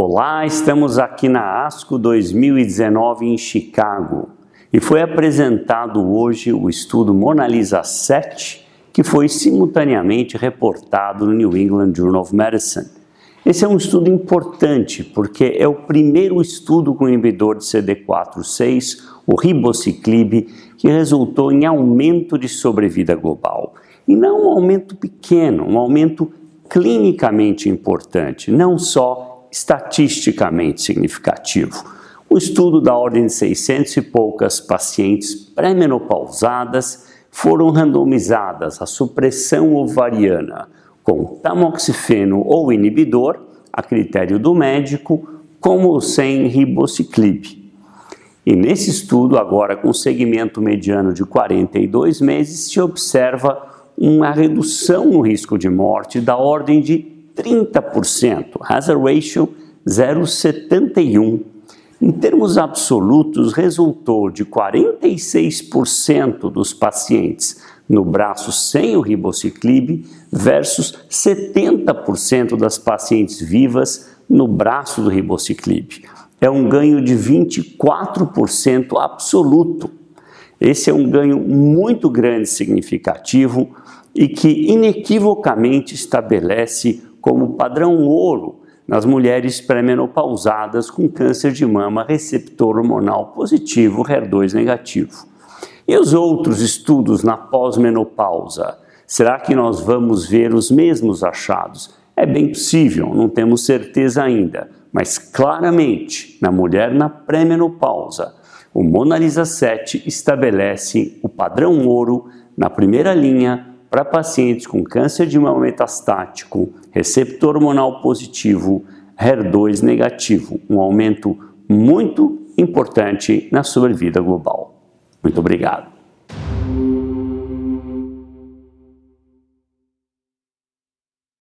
Olá, estamos aqui na ASCO 2019 em Chicago e foi apresentado hoje o estudo Mona Lisa 7, que foi simultaneamente reportado no New England Journal of Medicine. Esse é um estudo importante porque é o primeiro estudo com inibidor de CD4/6, o ribociclib, que resultou em aumento de sobrevida global. E não um aumento pequeno, um aumento clinicamente importante, não só estatisticamente significativo. O estudo da ordem de 600 e poucas pacientes pré-menopausadas foram randomizadas à supressão ovariana com tamoxifeno ou inibidor, a critério do médico, como sem ribociclib. E nesse estudo, agora com segmento mediano de 42 meses, se observa uma redução no risco de morte da ordem de 30%, hazard ratio 0,71. Em termos absolutos, resultou de 46% dos pacientes no braço sem o ribociclib versus 70% das pacientes vivas no braço do ribociclib. É um ganho de 24% absoluto. Esse é um ganho muito grande, significativo e que inequivocamente estabelece como padrão ouro nas mulheres pré-menopausadas com câncer de mama receptor hormonal positivo, HER2 negativo. E os outros estudos na pós-menopausa? Será que nós vamos ver os mesmos achados? É bem possível, não temos certeza ainda, mas claramente na mulher na pré-menopausa, o Mona Lisa 7 estabelece o padrão ouro na primeira linha para pacientes com câncer de mama metastático, receptor hormonal positivo, HER2 negativo, um aumento muito importante na sobrevida global. Muito obrigado.